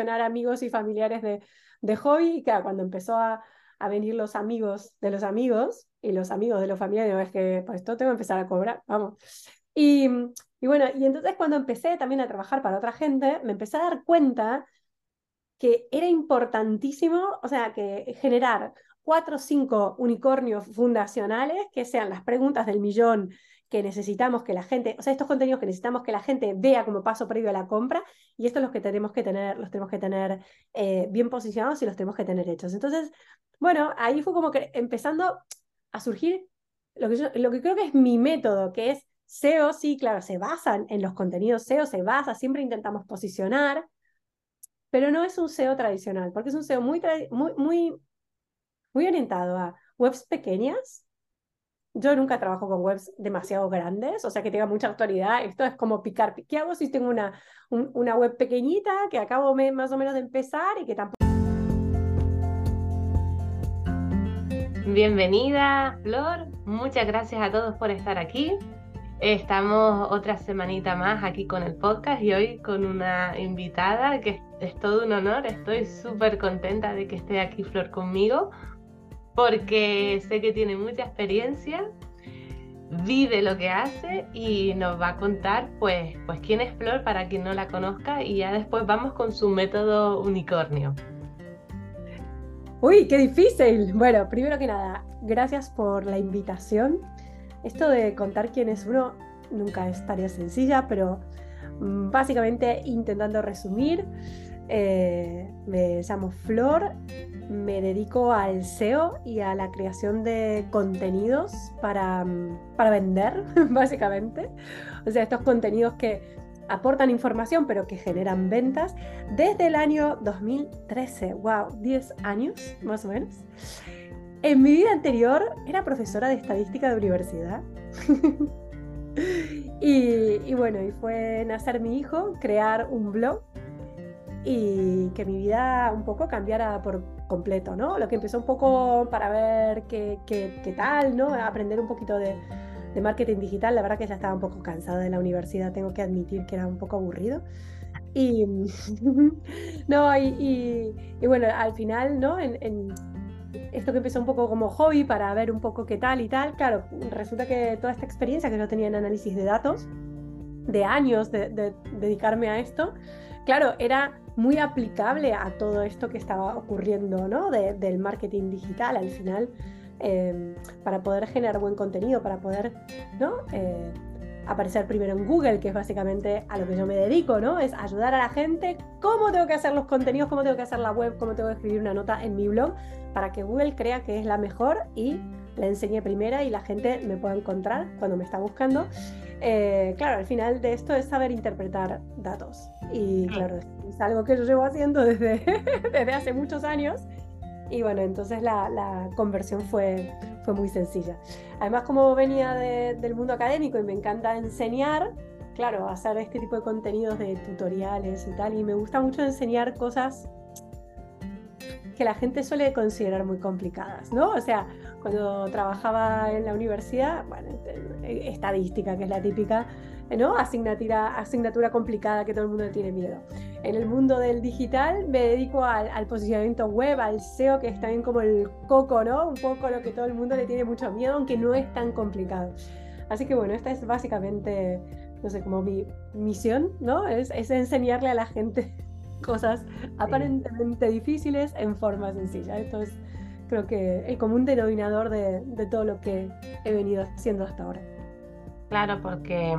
amigos y familiares de, de hobby. Y claro, cuando empezó a, a venir los amigos de los amigos y los amigos de los familiares, es que pues esto tengo que empezar a cobrar, vamos. Y, y bueno, y entonces cuando empecé también a trabajar para otra gente, me empecé a dar cuenta que era importantísimo, o sea, que generar cuatro o cinco unicornios fundacionales, que sean las preguntas del millón que necesitamos que la gente, o sea, estos contenidos que necesitamos que la gente vea como paso previo a la compra, y estos los que tenemos que tener, los tenemos que tener eh, bien posicionados y los tenemos que tener hechos. Entonces, bueno, ahí fue como que empezando a surgir lo que, yo, lo que creo que es mi método, que es SEO, sí, claro, se basan en los contenidos SEO, se basa, siempre intentamos posicionar, pero no es un SEO tradicional, porque es un SEO muy, muy, muy muy orientado a webs pequeñas. Yo nunca trabajo con webs demasiado grandes, o sea que tenga mucha autoridad. Esto es como picar. ¿Qué hago si tengo una, una web pequeñita que acabo más o menos de empezar y que tampoco... Bienvenida, Flor. Muchas gracias a todos por estar aquí. Estamos otra semanita más aquí con el podcast y hoy con una invitada que es todo un honor. Estoy súper contenta de que esté aquí Flor conmigo porque sé que tiene mucha experiencia, vive lo que hace y nos va a contar pues, pues quién es Flor para quien no la conozca y ya después vamos con su método unicornio. Uy, qué difícil. Bueno, primero que nada, gracias por la invitación. Esto de contar quién es uno nunca es tarea sencilla, pero mm, básicamente intentando resumir, eh, me llamo Flor, me dedico al SEO y a la creación de contenidos para, mm, para vender, básicamente. O sea, estos contenidos que aportan información pero que generan ventas desde el año 2013. ¡Wow! 10 años más o menos. En mi vida anterior era profesora de estadística de universidad. y, y bueno, y fue nacer mi hijo, crear un blog y que mi vida un poco cambiara por completo, ¿no? Lo que empezó un poco para ver qué, qué, qué tal, ¿no? Aprender un poquito de, de, marketing digital. La verdad que ya estaba un poco cansada de la universidad, tengo que admitir que era un poco aburrido. Y, no, y, y, bueno, al final, ¿no? En, en, esto que empezó un poco como hobby para ver un poco qué tal y tal, claro, resulta que toda esta experiencia que yo tenía en análisis de datos, de años de, de dedicarme a esto, claro, era muy aplicable a todo esto que estaba ocurriendo, ¿no? del marketing digital al final, em, para poder generar buen contenido, para poder, ¿no? Eh, aparecer primero en Google, que es básicamente a lo que yo me dedico, ¿no? Es ayudar a la gente cómo tengo que hacer los contenidos, cómo tengo que hacer la web, cómo tengo que escribir una nota en mi blog, para que Google crea que es la mejor y la enseñe primera y la gente me pueda encontrar cuando me está buscando. Eh, claro, al final de esto es saber interpretar datos. Y claro, es algo que yo llevo haciendo desde, desde hace muchos años. Y bueno, entonces la, la conversión fue, fue muy sencilla. Además, como venía de, del mundo académico y me encanta enseñar, claro, hacer este tipo de contenidos de tutoriales y tal, y me gusta mucho enseñar cosas que la gente suele considerar muy complicadas, ¿no? O sea, cuando trabajaba en la universidad, bueno, eh, estadística, que es la típica, ¿no? Asignatura, complicada que todo el mundo tiene miedo. En el mundo del digital me dedico al, posicionamiento web, al SEO, que es también como el coco, ¿no? Un poco lo que todo el mundo le tiene mucho miedo, aunque no es tan complicado. Así que bueno, esta es básicamente, no sé, como mi misión, ¿no? Es enseñarle a la gente cosas aparentemente difíciles en forma sencilla. Entonces, creo que el común denominador de, de todo lo que he venido haciendo hasta ahora. Claro, porque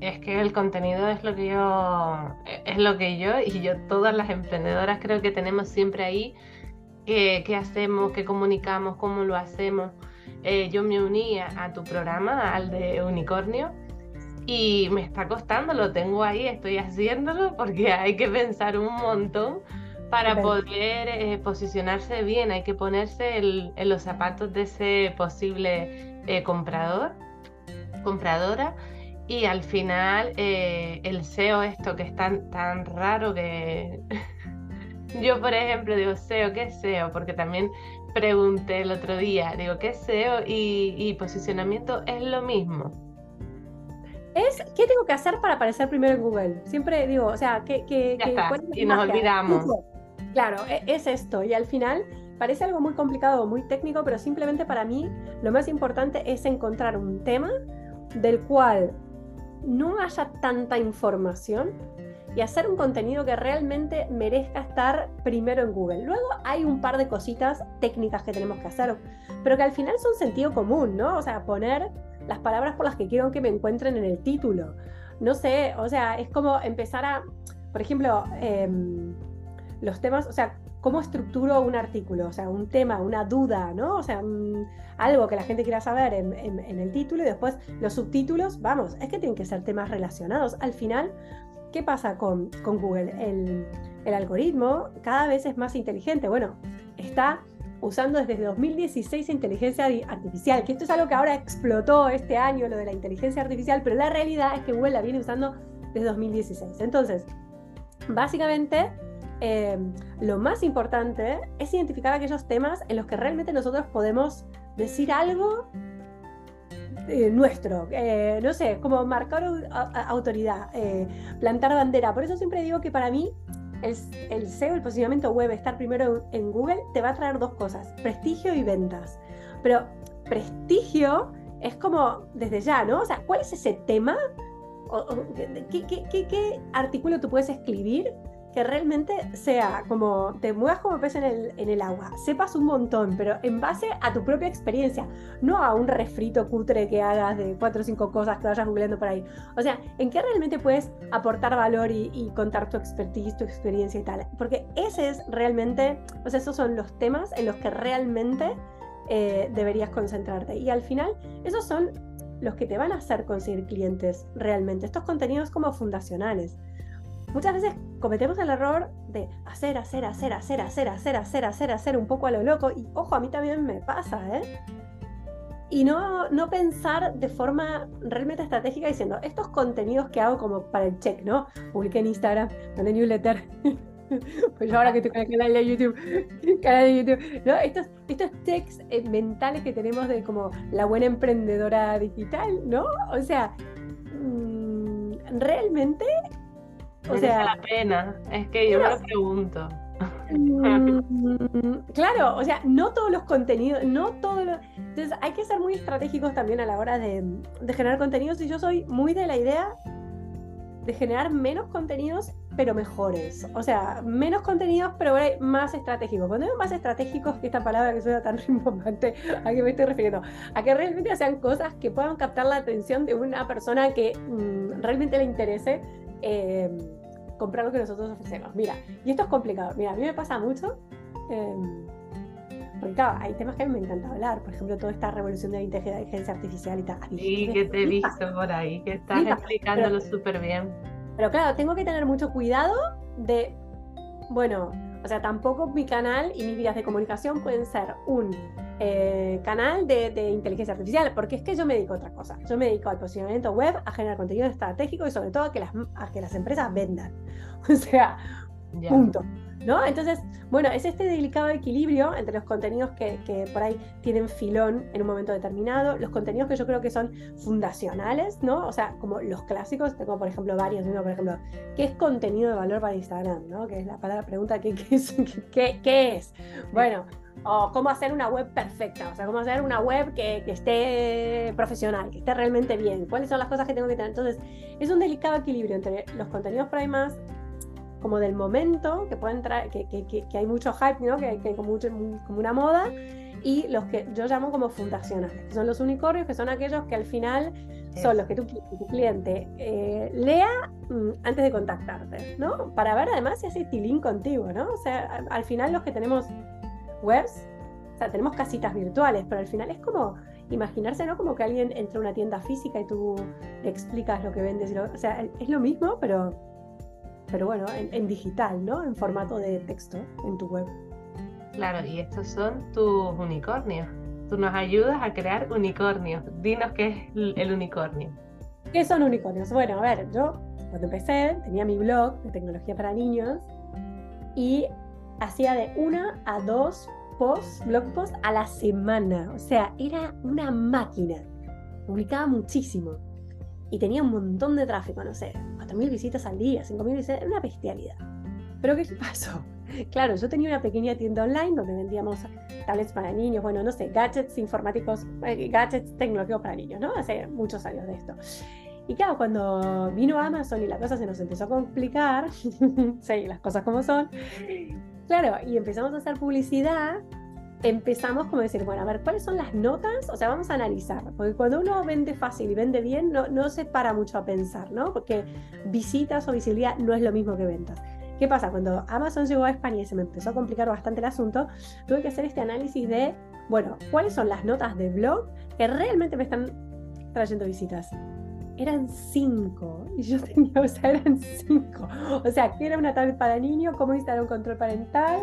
es que el contenido es lo que yo, es lo que yo y yo, todas las emprendedoras creo que tenemos siempre ahí qué, qué hacemos, qué comunicamos, cómo lo hacemos. Eh, yo me uní a, a, tu programa, al de Unicornio, y me está costando, lo tengo ahí, estoy haciéndolo porque hay que pensar un montón para poder eh, posicionarse bien, hay que ponerse el, en los zapatos de ese posible eh, comprador, compradora. Y al final eh, el SEO, esto que es tan, tan raro que yo, por ejemplo, digo SEO, ¿qué es SEO? Porque también pregunté el otro día, digo, ¿qué es SEO? Y, y posicionamiento es lo mismo. Es ¿qué tengo que hacer para aparecer primero en Google? Siempre digo, o sea, que... que, y nos olvidamos. Claro, e, es esto. Y al final parece algo muy complicado, muy técnico, pero simplemente para mí lo más importante es encontrar un tema del cual no haya tanta información y hacer un contenido que realmente merezca estar primero en Google. Luego hay un par de cositas técnicas que tenemos que hacer, pero que al final son sentido común, ¿no? O sea, poner las palabras por las que quiero que me encuentren en el título. No sé, o sea, es como empezar a, por ejemplo, em, los temas, o sea, cómo estructuro un artículo, o sea, un tema, una duda, ¿no? O sea, algo que la gente quiera saber en, el título y después los subtítulos, vamos, es que tienen que ser temas relacionados. Al final, ¿qué pasa con, con Google? El, el algoritmo cada vez es más inteligente. Bueno, está usando desde 2016 inteligencia artificial, que esto es algo que ahora explotó este año, lo de la inteligencia artificial, pero la realidad es que Google la viene usando desde 2016. Entonces, básicamente, em, lo más importante es identificar aquellos temas en los que realmente nosotros podemos decir algo eh, nuestro, eh, no sé, como marcar autoridad, eh, plantar bandera. Por eso siempre digo que para mí el, SEO, el posicionamiento web, estar primero en Google, te va a traer dos cosas, prestigio y ventas. Pero prestigio es como desde ya, ¿no? O sea, ¿cuál es ese tema? ¿qué, qué, artículo tú puedes escribir que realmente sea como te muevas como pez en el, en el agua, sepas un montón, pero en base a tu propia experiencia, no a un refrito cutre que hagas de cuatro o cinco cosas que vayas googleando por ahí. O sea, ¿en qué realmente puedes aportar valor y, contar tu expertise, tu experiencia y tal? Porque ese es realmente, o sea, esos son los temas en los que realmente eh, deberías concentrarte. Y al final, esos son los que te van a hacer conseguir clientes realmente. Estos contenidos como fundacionales. Muchas veces cometemos el error de hacer, hacer, hacer, hacer, hacer, hacer, hacer, hacer, hacer un poco a lo loco. Y ojo, a mí también me pasa, ¿eh? Y no, no pensar de forma realmente estratégica diciendo, estos contenidos que hago como para el check, ¿no? Publiqué en Instagram, en newsletter. pues ahora que con el canal de YouTube, canal de YouTube, ¿no? Estos, estos checks eh, mentales que tenemos de como la buena emprendedora digital, ¿no? O sea, mm, realmente o sea, la pena, es que yo me lo pregunto. Mm, claro, o sea, no todos los contenidos, no todos los... Entonces hay que ser muy estratégicos también a la hora de, generar contenidos y yo soy muy de la idea de generar menos contenidos pero mejores. O sea, menos contenidos, pero más estratégicos. Cuando digo más estratégicos, que esta palabra que suena tan rimbombante, ¿a qué me estoy refiriendo? A que realmente sean cosas que puedan captar la atención de una persona que mm, realmente le interese. Eh, comprar lo que nosotros ofrecemos. Mira, y esto es complicado. Mira, a mí me pasa mucho. Em, porque claro, hay temas que a mí me encanta hablar, por ejemplo, toda esta revolución de la inteligencia artificial y tal. Sí, que te he visto por ahí, que estás explicándolo súper bien. Pero claro, tengo que tener mucho cuidado de, bueno, o sea, tampoco mi canal y mis vías de comunicación pueden ser un eh, canal de, inteligencia artificial, porque es que yo me dedico a otra cosa. Yo me dedico al posicionamiento web, a generar contenido estratégico y sobre todo a que las, que las empresas vendan. O sea, punto. ¿No? Entonces, bueno, es este delicado equilibrio entre los contenidos que, que, por ahí tienen filón en un momento determinado, los contenidos que yo creo que son fundacionales, ¿no? O sea, como los clásicos, tengo por ejemplo varios, uno por ejemplo, ¿qué es contenido de valor para Instagram? ¿no? Que es la palabra pregunta, ¿qué, es? ¿Qué, es? Bueno, o cómo hacer una web perfecta, o sea, cómo hacer una web que, esté profesional, que esté realmente bien, cuáles son las cosas que tengo que tener. Entonces, es un delicado equilibrio entre los contenidos por ahí más como del momento, que pueden traer, que, que, hay mucho hype, ¿no? que, hay como, mucho, como una moda, y los que yo llamo como fundacionales, que son los unicornios, que son aquellos que al final son los que tu, tu cliente eh, lea mm, antes de contactarte, ¿no? Para ver además si hace tilín contigo, ¿no? O sea, al final los que tenemos webs, o sea, tenemos casitas virtuales, pero al final es como imaginarse, ¿no? Como que alguien entra a una tienda física y tú le explicas lo que vendes. o sea, es lo mismo, pero, pero bueno, en, digital, ¿no? En formato de texto en tu web. Claro, y estos son tus unicornios. Tú nos ayudas a crear unicornios. Dinos qué es el unicornio. ¿Qué son unicornios? Bueno, a ver, yo cuando empecé tenía mi blog de tecnología para niños y hacía de una a dos posts, blog posts a la semana. O sea, era una máquina. Publicaba muchísimo. y tenía un montón de tráfico, no sé, 4.000 visitas al día, 5.000 visitas, una bestialidad. Pero ¿qué pasó? Claro, yo tenía una pequeña tienda online donde vendíamos tablets para niños, bueno, no sé, gadgets informáticos, eh, gadgets tecnológicos para niños, ¿no? Hace muchos años de esto. Y claro, cuando vino Amazon y la cosa se nos empezó a complicar, sí, las cosas como son, claro, y empezamos a hacer publicidad, empezamos como a decir, bueno, a ver, ¿cuáles son las notas? O sea, vamos a analizar, porque cuando uno vende fácil y vende bien, no, no se para mucho a pensar, ¿no? Porque visitas o visibilidad no es lo mismo que ventas. ¿Qué pasa? Cuando Amazon llegó a España y se me empezó a complicar bastante el asunto, tuve que hacer este análisis de, bueno, ¿cuáles son las notas de blog que realmente me están trayendo visitas? eran cinco. Y yo tenía, o sea, eran cinco. O sea, ¿qué era una tablet para niños? ¿Cómo instalar un control parental?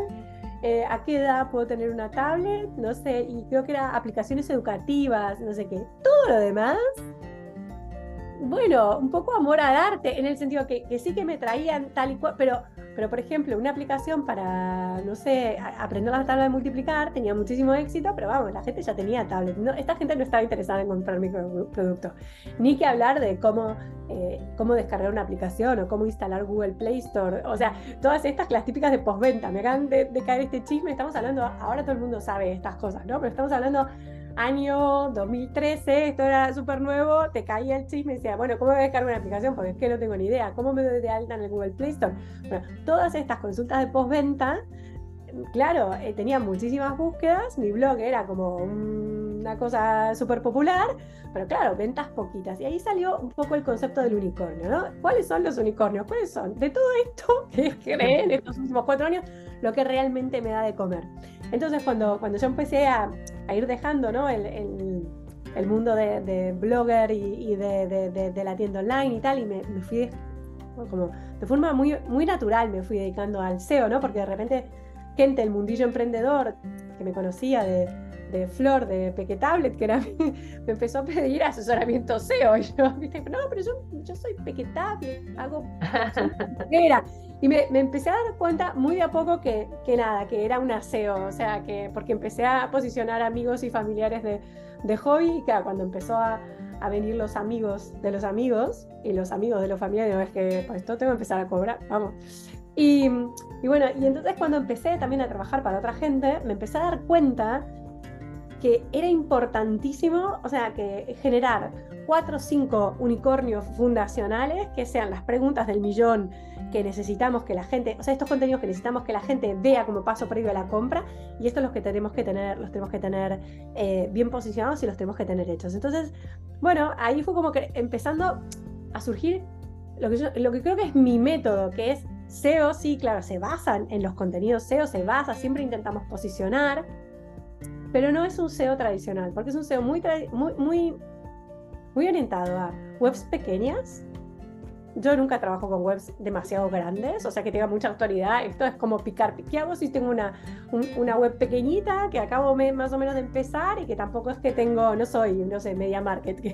Eh, ¿A qué edad puedo tener una tablet? No sé, y creo que era aplicaciones educativas, no sé qué. Todo lo demás, bueno, un poco amor a darte, en el sentido que, que sí que me traían tal y cual, pero pero, por ejemplo, una aplicación para, no sé, aprender la tabla de multiplicar tenía muchísimo éxito, pero vamos, la gente ya tenía tablet. No, esta gente no estaba interesada en comprar mi producto. Ni que hablar de cómo, eh, cómo descargar una aplicación o cómo instalar Google Play Store. O sea, todas estas, las típicas de postventa. Me acaban de, de caer este chisme. Estamos hablando, ahora todo el mundo sabe estas cosas, ¿no? Pero estamos hablando año 2013, esto era súper nuevo, te caía el chisme y decía, bueno, ¿cómo voy a descargar una aplicación? Porque es que no tengo ni idea. ¿Cómo me doy de alta en el Google Play Store? Bueno, todas estas consultas de postventa, claro, eh, tenía muchísimas búsquedas, mi blog era como una cosa súper popular, pero claro, ventas poquitas. Y ahí salió un poco el concepto del unicornio, ¿no? ¿Cuáles son los unicornios? ¿Cuáles son? De todo esto que creé en estos últimos cuatro años, lo que realmente me da de comer. Entonces, cuando, cuando yo empecé a, a ir dejando ¿no? el, el, mundo de, de, blogger y, de, de, la tienda online y tal, y me, me fui como de forma muy, muy natural me fui dedicando al SEO, ¿no? Porque de repente gente del mundillo emprendedor que me conocía de, de Flor, de Peque Tablet, que era, me empezó a pedir asesoramiento SEO. Y yo, ¿viste? no, pero yo, yo soy Peque Tablet, hago... era. Y me, me, empecé a dar cuenta muy de a poco que, que, nada, que era un aseo, o sea, que porque empecé a posicionar amigos y familiares de, de hobby y que cuando empezó a, a, venir los amigos de los amigos y los amigos de los familiares, es que pues esto tengo que empezar a cobrar, vamos. Y, y bueno, y entonces cuando empecé también a trabajar para otra gente, me empecé a dar cuenta que era importantísimo, o sea, que generar cuatro o cinco unicornios fundacionales, que sean las preguntas del millón que necesitamos que la gente, o sea, estos contenidos que necesitamos que la gente vea como paso previo a la compra, y estos los que tenemos que tener, los tenemos que tener eh, bien posicionados y los tenemos que tener hechos. Entonces, bueno, ahí fue como que empezando a surgir lo que, yo, lo que creo que es mi método, que es SEO, sí, claro, se basan en los contenidos SEO, se basa, siempre intentamos posicionar, pero no es un SEO tradicional, porque es un SEO muy, muy, muy, muy orientado a webs pequeñas, yo nunca trabajo con webs demasiado grandes, o sea que tenga mucha autoridad. Esto es como picar. ¿Qué si tengo una, una web pequeñita que acabo más o menos de empezar y que tampoco es que tengo, no soy, no sé, media market?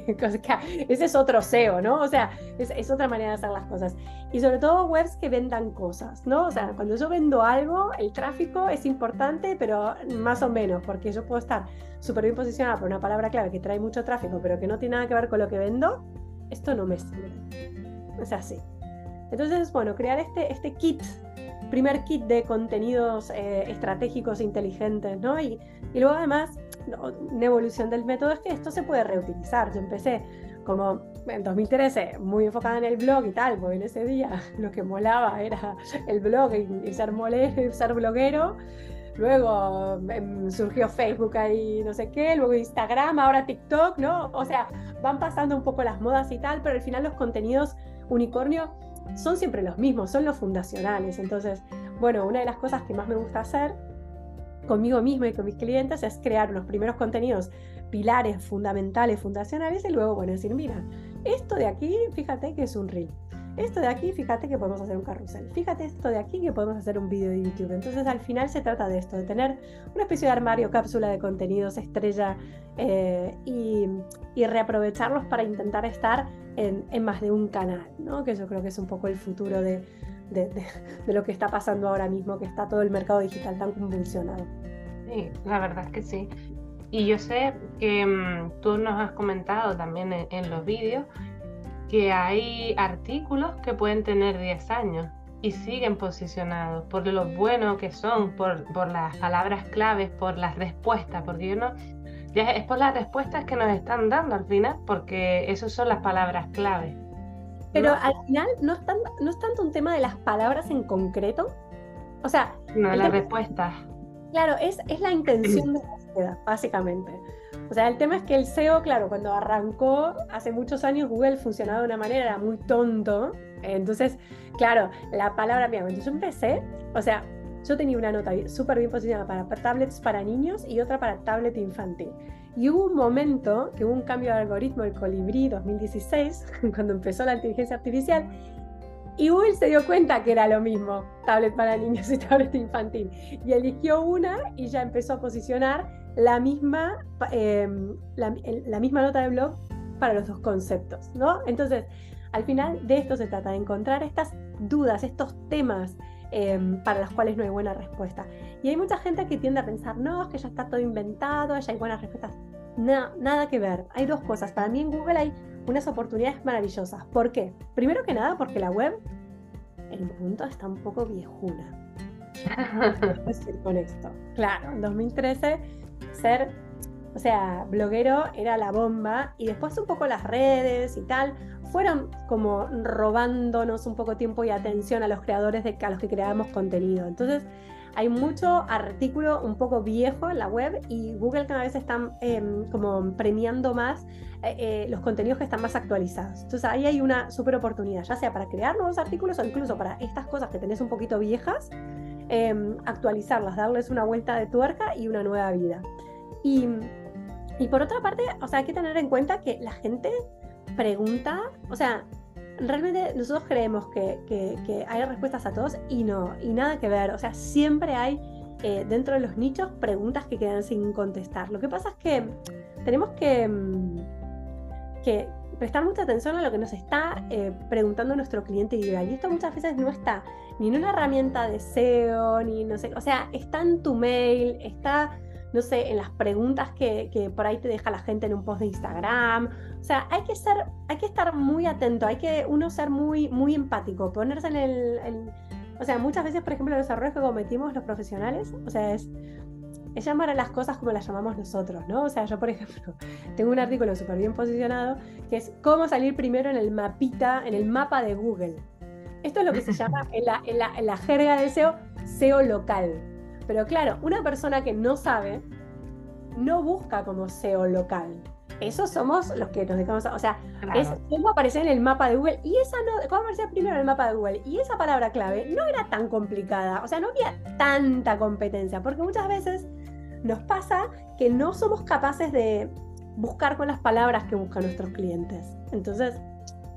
Que, ese es otro SEO, ¿no? O sea, es, es, otra manera de hacer las cosas. Y sobre todo webs que vendan cosas, ¿no? O sea, cuando yo vendo algo, el tráfico es importante, pero más o menos, porque yo puedo estar súper bien posicionada por una palabra clave que trae mucho tráfico, pero que no tiene nada que ver con lo que vendo. Esto no me sirve es así. Entonces, bueno, crear este, este kit, primer kit de contenidos eh, estratégicos inteligentes, ¿no? Y, y luego además, una evolución del método es que esto se puede reutilizar. Yo empecé como en 2013 muy enfocada en el blog y tal, porque en ese día lo que molaba era el blog y, ser, mole, ser bloguero. Luego em, surgió Facebook ahí, no sé qué, luego Instagram, ahora TikTok, ¿no? O sea, van pasando un poco las modas y tal, pero al final los contenidos unicornio son siempre los mismos, son los fundacionales. Entonces, bueno, una de las cosas que más me gusta hacer conmigo mismo y con mis clientes es crear unos primeros contenidos pilares fundamentales, fundacionales, y luego, bueno, decir, mira, esto de aquí, fíjate que es un reel. Esto de aquí, fíjate que podemos hacer un carrusel. Fíjate esto de aquí que podemos hacer un vídeo de YouTube. Entonces al final se trata de esto, de tener una especie de armario, cápsula de contenidos, estrella eh, y, reaprovecharlos para intentar estar en, más de un canal, ¿no? que yo creo que es un poco el futuro de, lo que está pasando ahora mismo, que está todo el mercado digital tan convulsionado. Sí, la verdad es que sí. Y yo sé que mm, tú nos has comentado también en los vídeos que hay artículos que pueden tener 10 años y siguen posicionados por lo bueno que son, por, por las palabras claves, por las respuestas, porque yo no, ya es por las respuestas que nos están dando al final, porque esas son las palabras clave. Pero al final no es, no es tanto un tema de las palabras en concreto. O sea. No, la respuesta. Claro, es, es la intención de la búsqueda, básicamente. O sea, el tema es que el SEO, claro, cuando arrancó hace muchos años, Google funcionaba de una manera, era muy tonto. Entonces, claro, la palabra, mira, cuando yo empecé, o sea, yo tenía una nota súper bien posicionada para tablets para niños y otra para tablet infantil. Y hubo un momento que hubo un cambio de algoritmo, el Colibrí 2016, cuando empezó la inteligencia artificial, y Google se dio cuenta que era lo mismo, tablet para niños y tablet infantil. Y eligió una y ya empezó a posicionar la misma, em, la, la misma nota de blog para los dos conceptos, ¿no? Entonces, al final de esto se trata, de encontrar estas dudas, estos temas Em, para las cuales no hay buena respuesta. Y hay mucha gente que tiende a pensar, no, es que ya está todo inventado, ya hay buenas respuestas. nada que ver. Hay dos cosas. Para mí en Google hay unas oportunidades maravillosas. ¿Por qué? Primero que nada, porque la web, el punto está un poco viejuna. ¿Qué decir con esto? Claro, en 2013 ser, o sea, bloguero era la bomba y después un poco las redes y tal fueron como robándonos un poco tiempo y atención a los creadores de a los que creábamos contenido. Entonces, hay mucho artículo un poco viejo en la web y Google cada vez está em, como premiando más eh, eh, los contenidos que están más actualizados. Entonces ahí hay una súper oportunidad, ya sea para crear nuevos artículos o incluso para estas cosas que tenés un poquito viejas, em, actualizarlas, darles una vuelta de tuerca y una nueva vida. Y, y por otra parte, o sea, hay que tener en cuenta que la gente pregunta, o sea, realmente nosotros creemos que, que, hay respuestas a todos y no, y nada que ver, o sea, siempre hay eh, dentro de los nichos preguntas que quedan sin contestar. Lo que pasa es que tenemos que, mm, que prestar mucha atención a lo que nos está eh, preguntando nuestro cliente ideal. Y esto muchas veces no está ni en una herramienta de SEO, ni no sé, o sea, está en tu mail, está no sé, en las preguntas que, que, por ahí te deja la gente en un post de Instagram. O sea, hay que ser, hay que estar muy atento, hay que uno ser muy, muy empático, ponerse en el, o sea, muchas veces, por ejemplo, los errores que cometimos los profesionales, o sea, es, es llamar a las cosas como las llamamos nosotros, ¿no? O sea, yo, por ejemplo, tengo un artículo súper bien posicionado que es cómo salir primero en el mapita, en el mapa de Google. Esto es lo que se llama en la, en la, en la jerga de SEO, SEO local. Pero claro, una persona que no sabe, no busca como SEO local. Eso somos los que nos dejamos, o sea, es cómo aparecer en el mapa de Google y esa no, cómo aparecer primero en el mapa de Google y esa palabra clave no era tan complicada, o sea, no había tanta competencia, porque muchas veces nos pasa que no somos capaces de buscar con las palabras que buscan nuestros clientes. Entonces,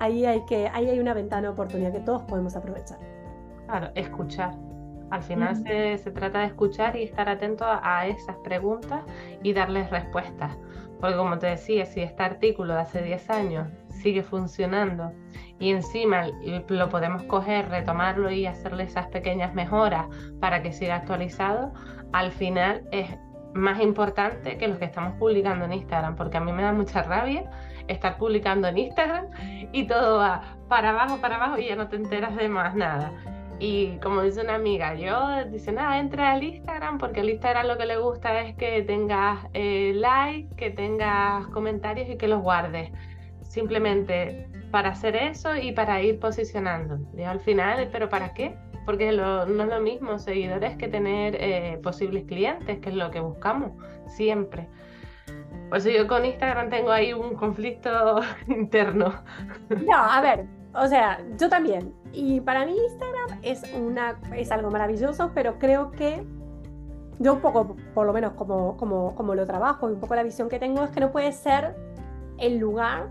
ahí hay que ahí hay una ventana de oportunidad que todos podemos aprovechar. Claro, escuchar. Al final se, trata de escuchar y estar atento a, esas preguntas y darles respuestas. Porque como te decía, si este artículo de hace 10 años sigue funcionando y encima lo podemos coger, retomarlo y hacerle esas pequeñas mejoras para que siga actualizado, al final es más importante que los que estamos publicando en Instagram, porque a mí me da mucha rabia estar publicando en Instagram y todo va para abajo, para abajo y ya no te enteras de más nada. Y como dice una amiga, yo dice, nada, entra al Instagram porque el Instagram lo que le gusta es que tengas eh, like, que tengas comentarios y que los guardes. Simplemente para hacer eso y para ir posicionando. Y al final, ¿pero para qué? Porque no es lo mismo seguidores que tener eh, posibles clientes, que es lo que buscamos siempre. Por eso yo con Instagram tengo ahí un conflicto interno. No, a ver, o sea, yo también. Y para mí Instagram es, una, es algo maravilloso, pero creo que yo un poco, por lo menos como, como, como lo trabajo y un poco la visión que tengo, es que no puede ser el lugar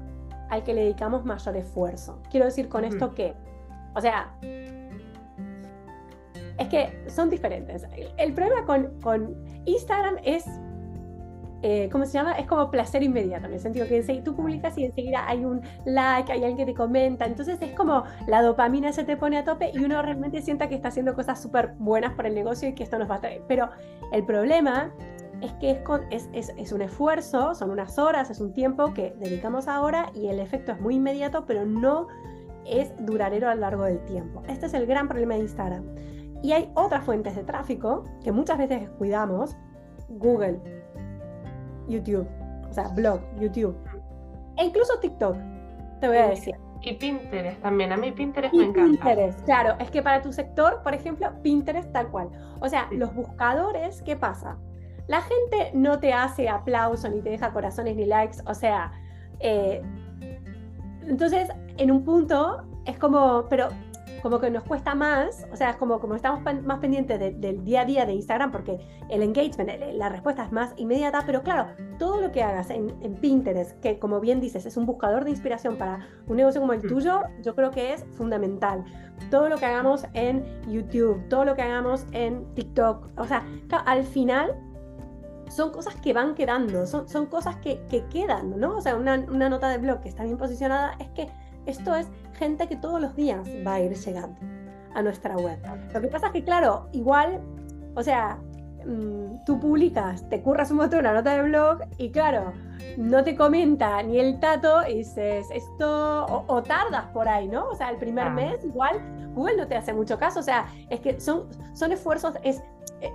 al que le dedicamos mayor esfuerzo. Quiero decir con esto que, o sea, es que son diferentes. El, problema con, Instagram es eh, ¿cómo se llama? Es como placer inmediato, en el sentido que tú publicas y enseguida hay un like, hay alguien que te comenta, entonces es como la dopamina se te pone a tope y uno realmente sienta que está haciendo cosas súper buenas para el negocio y que esto nos va a traer. Pero el problema es que es, con, es, un esfuerzo, son unas horas, es un tiempo que dedicamos ahora y el efecto es muy inmediato, pero no es duradero a lo largo del tiempo. Este es el gran problema de Instagram. Y hay otras fuentes de tráfico que muchas veces descuidamos, Google, YouTube, o sea, blog, YouTube, e incluso TikTok, te voy a decir. Y Pinterest también, a mí Pinterest me encanta. Pinterest, claro, es que para tu sector, por ejemplo, Pinterest tal cual. O sea, los buscadores, ¿qué pasa? La gente no te hace aplauso, ni te deja corazones, ni likes, o sea, eh, entonces en un punto es como, pero como que nos cuesta más, o sea, es como, como estamos más pendientes del día a día de Instagram, porque el engagement, la respuesta es más inmediata, pero claro, todo lo que hagas en, Pinterest, que como bien dices, es un buscador de inspiración para un negocio como el mm. tuyo, yo creo que es fundamental. Todo lo que hagamos en YouTube, todo lo que hagamos en TikTok, o sea, al final son cosas que van quedando, son, son cosas que, que quedan, ¿no? O sea, una, una nota de blog que está bien posicionada es que esto es gente que todos los días va a ir llegando a nuestra web. Lo que pasa es que, claro, igual, o sea, mm, tú publicas, te curras un montón una nota de blog y claro, no te comenta ni el tato y dices esto, o, tardas por ahí, ¿no? O sea, el primer mes igual Google no te hace mucho caso, o sea, es que son, son esfuerzos, es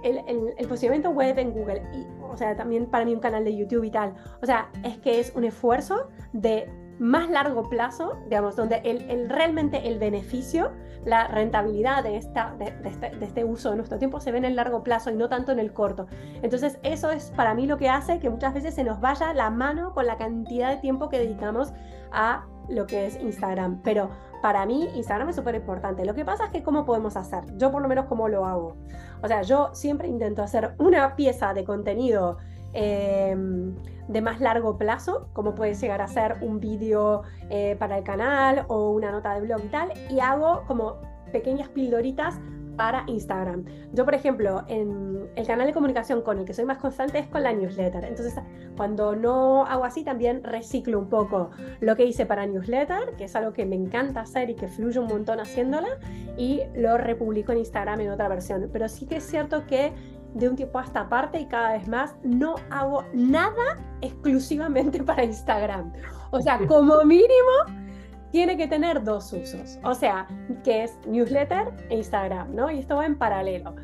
el, el, el posicionamiento web en Google, y, o sea, también para mí un canal de YouTube y tal, o sea, es que es un esfuerzo de más largo plazo, digamos, donde el, realmente el beneficio, la rentabilidad de, esta, este, de, este, uso de nuestro tiempo se ve en el largo plazo y no tanto en el corto. Entonces, eso es para mí lo que hace que muchas veces se nos vaya la mano con la cantidad de tiempo que dedicamos a lo que es Instagram. Pero para mí Instagram es súper importante. Lo que pasa es que cómo podemos hacer. Yo por lo menos cómo lo hago. O sea, yo siempre intento hacer una pieza de contenido Em, de más largo plazo, como puede llegar a ser un vídeo eh, para el canal o una nota de blog y tal, y hago como pequeñas pildoritas para Instagram. Yo, por ejemplo, en el canal de comunicación con el que soy más constante es con la newsletter. Entonces, cuando no hago así, también reciclo un poco lo que hice para newsletter, que es algo que me encanta hacer y que fluye un montón haciéndola, y lo republico en Instagram en otra versión. Pero sí que es cierto que de un tiempo a esta parte y cada vez más no hago nada exclusivamente para Instagram. O sea, como mínimo tiene que tener dos usos. O sea, que es newsletter e Instagram, ¿no? Y esto va en paralelo.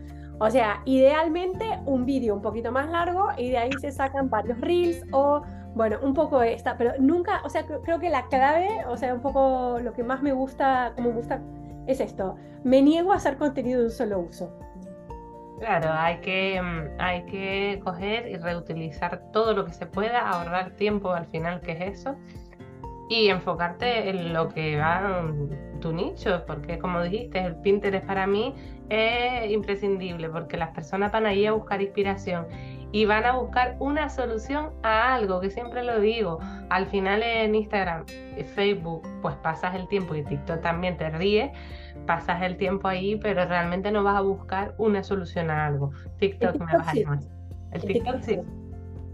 O sea, idealmente un vídeo un poquito más largo y de ahí se sacan varios reels o, bueno, un poco esta, pero nunca, o sea, creo que la clave, o sea, un poco lo que más me gusta, como me gusta, es esto. Me niego a hacer contenido de un solo uso. Claro, hay que, mm, hay que coger y reutilizar todo lo que se pueda, ahorrar tiempo al final, que es eso, y enfocarte en lo que va mm, tu nicho, porque como dijiste, el Pinterest para mí es imprescindible, porque las personas van ahí a buscar inspiración y van a buscar una solución a algo, que siempre lo digo, al final en Instagram, Facebook, pues pasas el tiempo y TikTok también te ríes pasas el tiempo ahí, pero realmente no vas a buscar una solución a algo. TikTok, me vas a llamar. El TikTok, sí.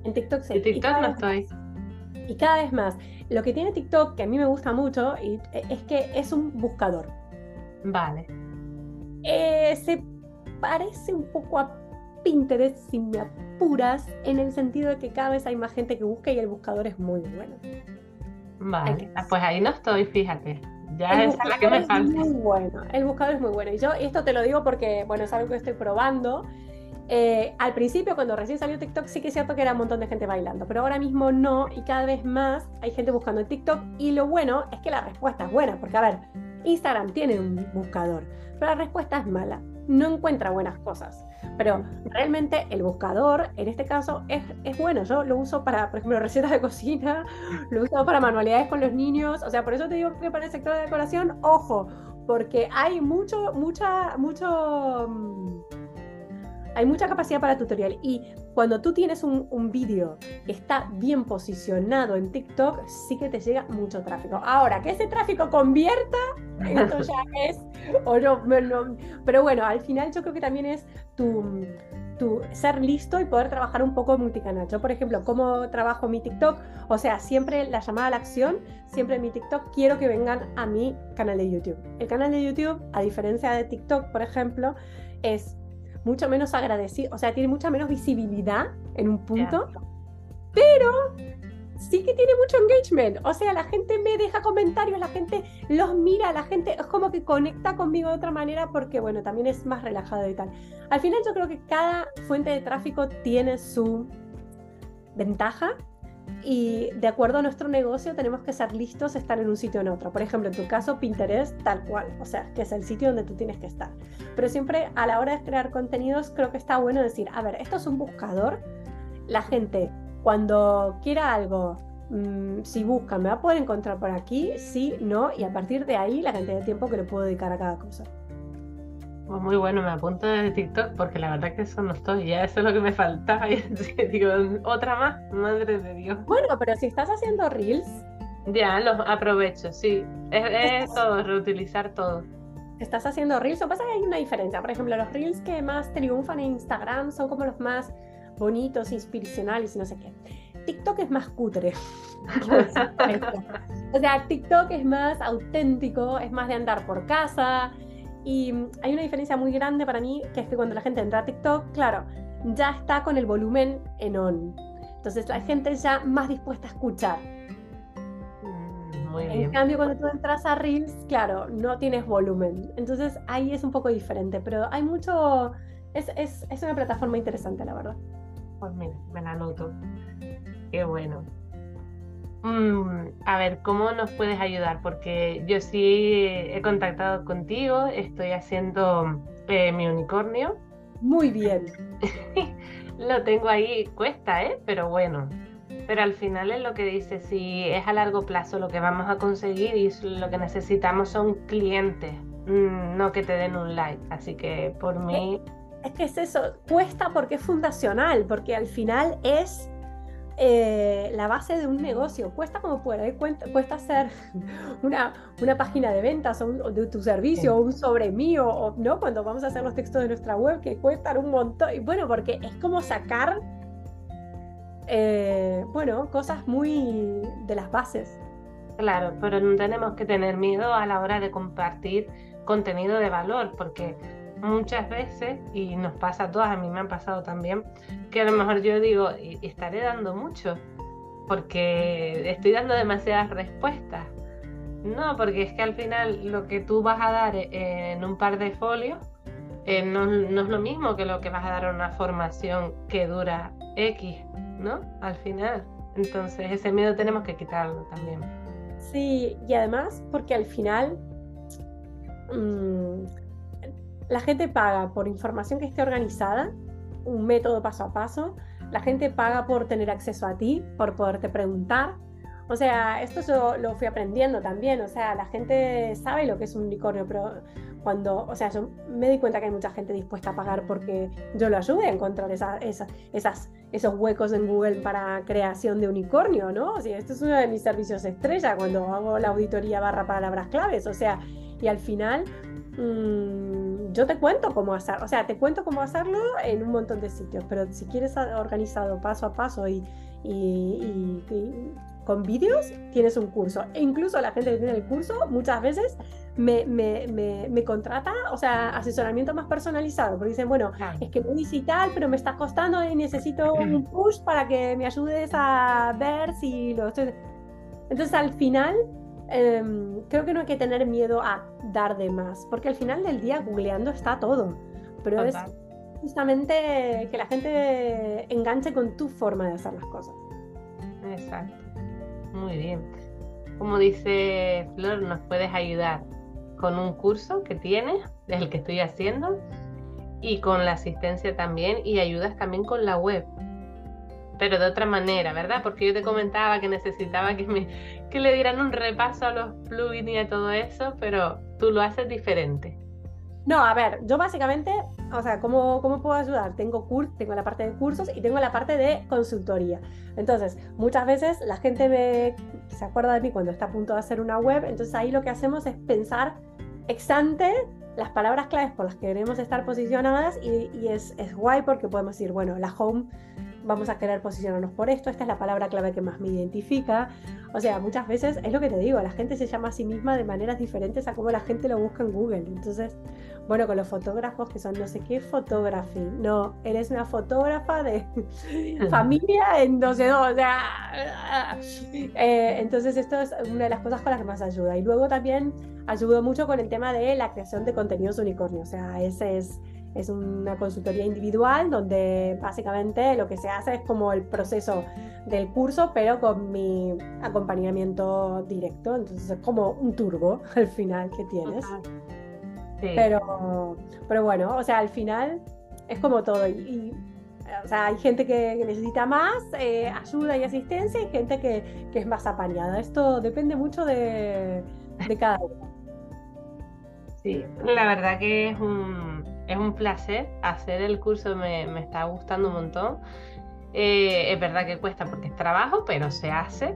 En TikTok sí. En TikTok no estoy. Y cada vez más. Lo que tiene TikTok, que a mí me gusta mucho, y, e, es que es un buscador. Vale. Eh, se parece un poco a Pinterest, si me apuras, en el sentido de que cada vez hay más gente que busca y el buscador es muy bueno. Vale, ah, pues ahí no estoy, fíjate. Ya es la que me falta. muy bueno, el buscador es muy bueno. Y yo esto te lo digo porque, bueno, es algo que estoy probando. Eh, al principio, cuando recién salió TikTok, sí que es cierto que era un montón de gente bailando, pero ahora mismo no, y cada vez más hay gente buscando en TikTok. Y lo bueno es que la respuesta es buena, porque a ver, Instagram tiene un buscador, pero la respuesta es mala, no encuentra buenas cosas. Pero realmente el buscador, en este caso, es, es, bueno. Yo lo uso para, por ejemplo, recetas de cocina, lo uso para manualidades con los niños. O sea, por eso te digo que para el sector de decoración, ojo, porque hay mucho, mucha, mucho... Mm, hay mucha capacidad para tutorial y cuando tú tienes un, un vídeo que está bien posicionado en TikTok, sí que te llega mucho tráfico. Ahora, que ese tráfico convierta, esto ya es, o no, pero bueno, al final yo creo que también es tu, tu ser listo y poder trabajar un poco multicanal. Yo, por ejemplo, ¿cómo trabajo mi TikTok? O sea, siempre la llamada a la acción, siempre en mi TikTok quiero que vengan a mi canal de YouTube. El canal de YouTube, a diferencia de TikTok, por ejemplo, es mucho menos agradecido, o sea, tiene mucha menos visibilidad en un punto, pero sí que tiene mucho engagement. O sea, la gente me deja comentarios, la gente los mira, la gente es como que conecta conmigo de otra manera porque, bueno, también es más relajado y tal. Al final yo creo que cada fuente de tráfico tiene su ventaja y de acuerdo a nuestro negocio tenemos que ser listos a estar en un sitio o en otro. Por ejemplo, en tu caso, Pinterest, tal cual, o sea, que es el sitio donde tú tienes que estar. Pero siempre a la hora de crear contenidos creo que está bueno decir, a ver, esto es un buscador, la gente cuando quiera algo, mm, si busca, me va a poder encontrar por aquí, sí, no, y a partir de ahí la cantidad de tiempo que le puedo dedicar a cada cosa. Muy bueno, me apunto de TikTok porque la verdad que eso no estoy, ya eso es lo que me faltaba. Y digo, otra más, madre de Dios. Bueno, pero si estás haciendo reels. Ya, los aprovecho, sí. Es, todo, reutilizar todo. Estás haciendo reels, o pasa que hay una diferencia. Por ejemplo, los reels que más triunfan en Instagram son como los más bonitos, inspiracionales y no sé qué. TikTok es más cutre. o sea, TikTok es más auténtico, es más de andar por casa. Y hay una diferencia muy grande para mí, que es que cuando la gente entra a TikTok, claro, ya está con el volumen en on. Entonces la gente ya más dispuesta a escuchar. Mm, muy bien. En cambio, cuando tú entras a Reels, claro, no tienes volumen. Entonces ahí es un poco diferente, pero hay mucho... Es, es, es una plataforma interesante, la verdad. Pues mira, me la anoto. Qué bueno. Mm, a ver, ¿cómo nos puedes ayudar? Porque yo sí he contactado contigo, estoy haciendo eh, mi unicornio. Muy bien. lo tengo ahí, cuesta, ¿eh? Pero bueno. Pero al final es lo que dice, si es a largo plazo lo que vamos a conseguir y lo que necesitamos son clientes, mm, no que te den un like. Así que por mí... Es que es eso, cuesta porque es fundacional, porque al final es eh, la base de un negocio. Cuesta como puede, cuesta hacer una, una página de ventas o, de tu servicio o un sobre mío, o no, cuando vamos a hacer los textos de nuestra web que cuestan un montón. Y bueno, porque es como sacar, eh, bueno, cosas muy de las bases. Claro, pero no tenemos que tener miedo a la hora de compartir contenido de valor, porque muchas veces, y nos pasa a todas, a mí me han pasado también, que a lo mejor yo digo, estaré dando mucho, porque estoy dando demasiadas respuestas. No, porque es que al final lo que tú vas a dar en un par de folios eh, no, no, es lo mismo que lo que vas a dar en una formación que dura X, ¿no? Al final. Entonces ese miedo tenemos que quitarlo también. Sí, y además porque al final mmm, la gente paga por información que esté organizada, un método paso a paso, la gente paga por tener acceso a ti, por poderte preguntar. O sea, esto yo lo fui aprendiendo también, o sea, la gente sabe lo que es un unicornio, pero cuando, o sea, yo me di cuenta que hay mucha gente dispuesta a pagar porque yo lo ayude a encontrar esa, esos huecos en Google para creación de unicornio, ¿no? O sea, esto es uno de mis servicios estrella cuando hago la auditoría barra palabras claves, o sea, y al final Mm, yo te cuento cómo hacer, o sea, te cuento cómo hacerlo en un montón de sitios, pero si quieres organizado paso a paso y, con vídeos, tienes un curso. E incluso la gente que tiene el curso muchas veces me, me, contrata, o sea, asesoramiento más personalizado, porque dicen, bueno, es que muy digital, pero me está costando y necesito un push para que me ayudes a ver si lo estoy... Entonces al final Em, creo que no hay que tener miedo a dar de más, porque al final del día googleando está todo, pero es justamente que la gente enganche con tu forma de hacer las cosas. Exacto, muy bien. Como dice Flor, nos puedes ayudar con un curso que tienes, es el que estoy haciendo, y con la asistencia también, y ayudas también con la web pero de otra manera, ¿verdad? Porque yo te comentaba que necesitaba que, me, que le dieran un repaso a los plugins y a todo eso, pero tú lo haces diferente. No, a ver, yo básicamente, o sea, ¿cómo, cómo puedo ayudar? Tengo, tengo la parte de cursos y tengo la parte de consultoría. Entonces, muchas veces la gente me, se acuerda de mí cuando está a punto de hacer una web, entonces ahí lo que hacemos es pensar ex ante las palabras claves por las que queremos estar posicionadas y, y es, es guay porque podemos decir, bueno, la home vamos a querer posicionarnos por esto, esta es la palabra clave que más me identifica. O sea, muchas veces es lo que te digo, la gente se llama a sí misma de maneras diferentes a como la gente lo busca en Google. Entonces, bueno, con los fotógrafos que son no sé qué fotografía. No, eres una fotógrafa de familia en no sé dónde. Eh, entonces esto es una de las cosas con las que más ayuda. Y luego también ayudo mucho con el tema de la creación de contenidos unicornio. O sea, ese es es una consultoría individual donde básicamente lo que se hace es como el proceso del curso, pero con mi acompañamiento directo. Entonces es como un turbo al final que tienes. Pero, pero bueno, o sea, al final es como todo. Y, o sea, hay gente que necesita más eh, ayuda y asistencia y gente que, que, es más apañada. Esto depende mucho de, de cada uno. Sí, la verdad que es un, es un placer hacer el curso, me, me está gustando un montón. Eh, es verdad que cuesta porque es trabajo, pero se hace.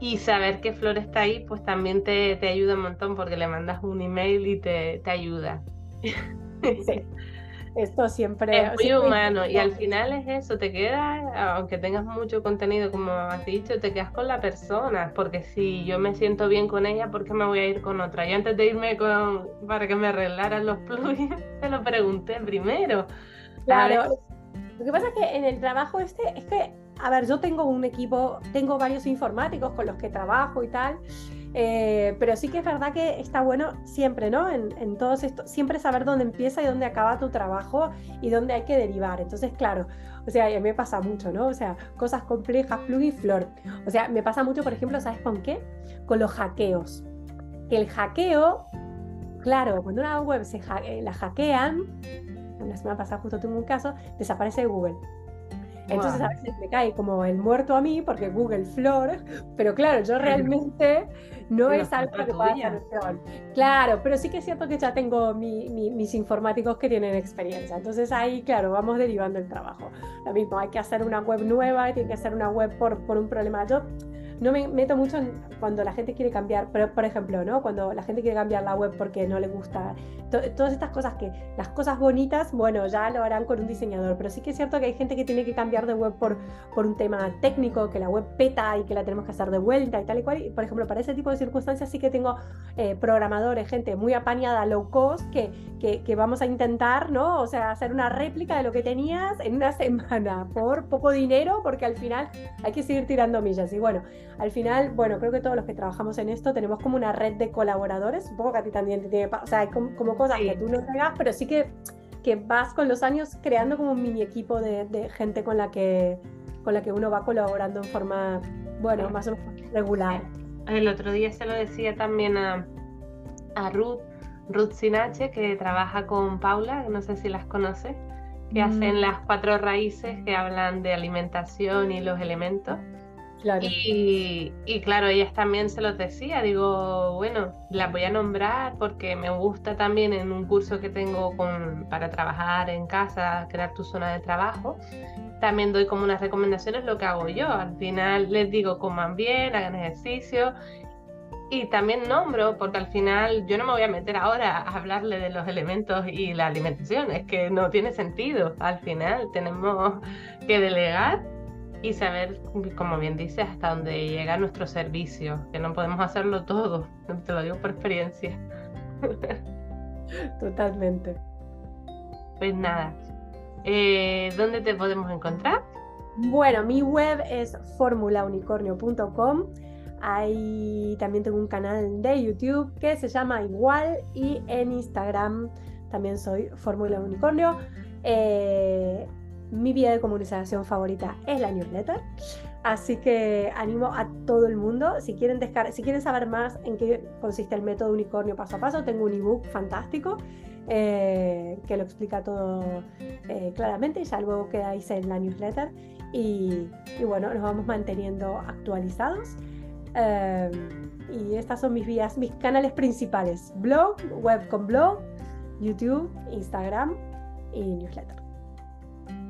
Y saber que Flor está ahí, pues también te, te ayuda un montón porque le mandas un email y te, te ayuda. Sí. Esto siempre es muy humano y al final es eso, te quedas, aunque tengas mucho contenido como has dicho, te quedas con la persona, porque si yo me siento bien con ella, ¿por qué me voy a ir con otra? Y antes de irme con, para que me arreglaran los plugins, te lo pregunté primero. Claro. Lo que pasa es que en el trabajo este, es que, a ver, yo tengo un equipo, tengo varios informáticos con los que trabajo y tal, eh, pero sí que es verdad que está bueno siempre, ¿no? En, en todo esto, siempre saber dónde empieza y dónde acaba tu trabajo y dónde hay que derivar. Entonces, claro, o sea, a mí me pasa mucho, ¿no? O sea, cosas complejas, plug y flor. O sea, me pasa mucho, por ejemplo, ¿sabes con qué? Con los hackeos. El hackeo, claro, cuando una web se eh, la hackean, la semana pasada justo tuve un caso, desaparece de Google. Entonces a veces me cae como el muerto a mí porque Google Flor, pero claro, yo realmente no es algo que pueda hacer. Claro, pero sí que es cierto que ya tengo mis informáticos que tienen experiencia. Entonces ahí, claro, vamos derivando el trabajo. Lo mismo, hay que hacer una web nueva, tiene que hacer una web por, por un problema. Yo no me meto mucho en cuando la gente quiere cambiar, pero por ejemplo, ¿no? Cuando la gente quiere cambiar la web porque no le gusta, todas estas cosas que, las cosas bonitas, bueno, ya lo harán con un diseñador, pero sí que es cierto que hay gente que tiene que cambiar de web por, por un tema técnico, que la web peta y que la tenemos que hacer de vuelta y tal y cual. Por ejemplo, para ese tipo de circunstancias sí que tengo eh, programadores, gente muy apañada, low cost, que, que, que vamos a intentar, ¿no? O sea, hacer una réplica de lo que tenías en una semana por poco dinero, porque al final hay que seguir tirando millas. Y bueno, al final, bueno, creo que todos los que trabajamos en esto tenemos como una red de colaboradores, un poco que a ti también te tiene, o sea, hay como, cosas que tú no hagas, pero sí que, que vas con los años creando como un mini equipo de, de, gente con la, que, con la que uno va colaborando en forma, bueno, más o menos regular. El otro día se lo decía también a, a Ruth, Ruth Sinache, que trabaja con Paula, no sé si las conoces, que mm. hacen las cuatro raíces que hablan de alimentación y los elementos. Y, claro, ellas también se los decía, digo, bueno, las voy a nombrar porque me gusta también en un curso que tengo con, para trabajar en casa, crear tu zona de trabajo. También doy como unas recomendaciones lo que hago yo. Al final les digo, coman bien, hagan ejercicio. Y también nombro, porque al final yo no me voy a meter ahora a hablarle de los elementos y la alimentación, es que no tiene sentido. Al final tenemos que delegar y saber, como bien dices, hasta dónde llega nuestro servicio, que no podemos hacerlo todo, te lo digo por experiencia. Totalmente. Pues nada, eh, ¿dónde te podemos encontrar? Bueno, mi web es formulaunicornio.com. Ahí también tengo un canal de YouTube que se llama igual y en Instagram también soy Fórmula Unicornio. Eh, mi vía de comunicación favorita es la newsletter. Así que animo a todo el mundo, si quieren, si quieren saber más en qué consiste el método unicornio paso a paso, tengo un ebook fantástico eh, que lo explica todo eh, claramente ya luego quedáis en la newsletter. Y, bueno, nos vamos manteniendo actualizados. Eh, y estas son mis vías, mis canales principales: blog, web con blog, YouTube, Instagram y newsletter.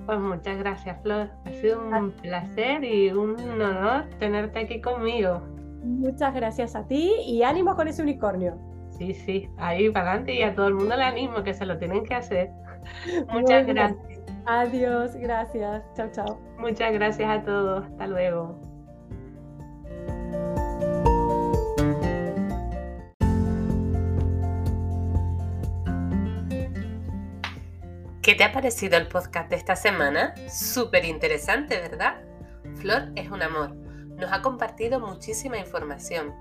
Pues muchas gracias, Flor. Ha sido un placer y un honor tenerte aquí conmigo. Muchas gracias a ti y ánimo con ese unicornio. Sí, sí, ahí para adelante y a todo el mundo le animo que se lo tienen que hacer. Muchas gracias. Adiós, gracias. Chao, chao. Muchas gracias a todos. Hasta luego. ¿Qué te ha parecido el podcast de esta semana? Súper interesante, ¿verdad? Flor es un amor. Nos ha compartido muchísima información.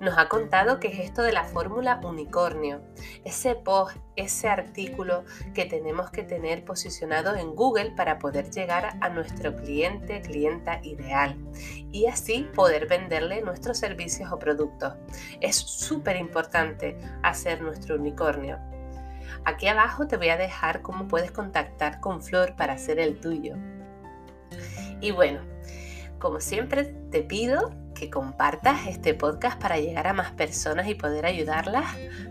Nos ha contado qué es esto de la fórmula unicornio, ese post, ese artículo que tenemos que tener posicionado en Google para poder llegar a nuestro cliente, clienta ideal y así poder venderle nuestros servicios o productos. Es súper importante hacer nuestro unicornio. Aquí abajo te voy a dejar cómo puedes contactar con Flor para hacer el tuyo. Y bueno, como siempre te pido que compartas este podcast para llegar a más personas y poder ayudarlas,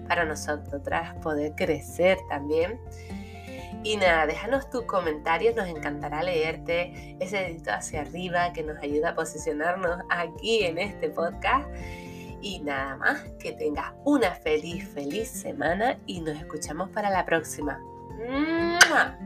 para nosotras poder crecer también. Y nada, déjanos tus comentarios, nos encantará leerte ese dedito hacia arriba que nos ayuda a posicionarnos aquí en este podcast. Y nada más, que tengas una feliz, feliz semana y nos escuchamos para la próxima. ¡Mua!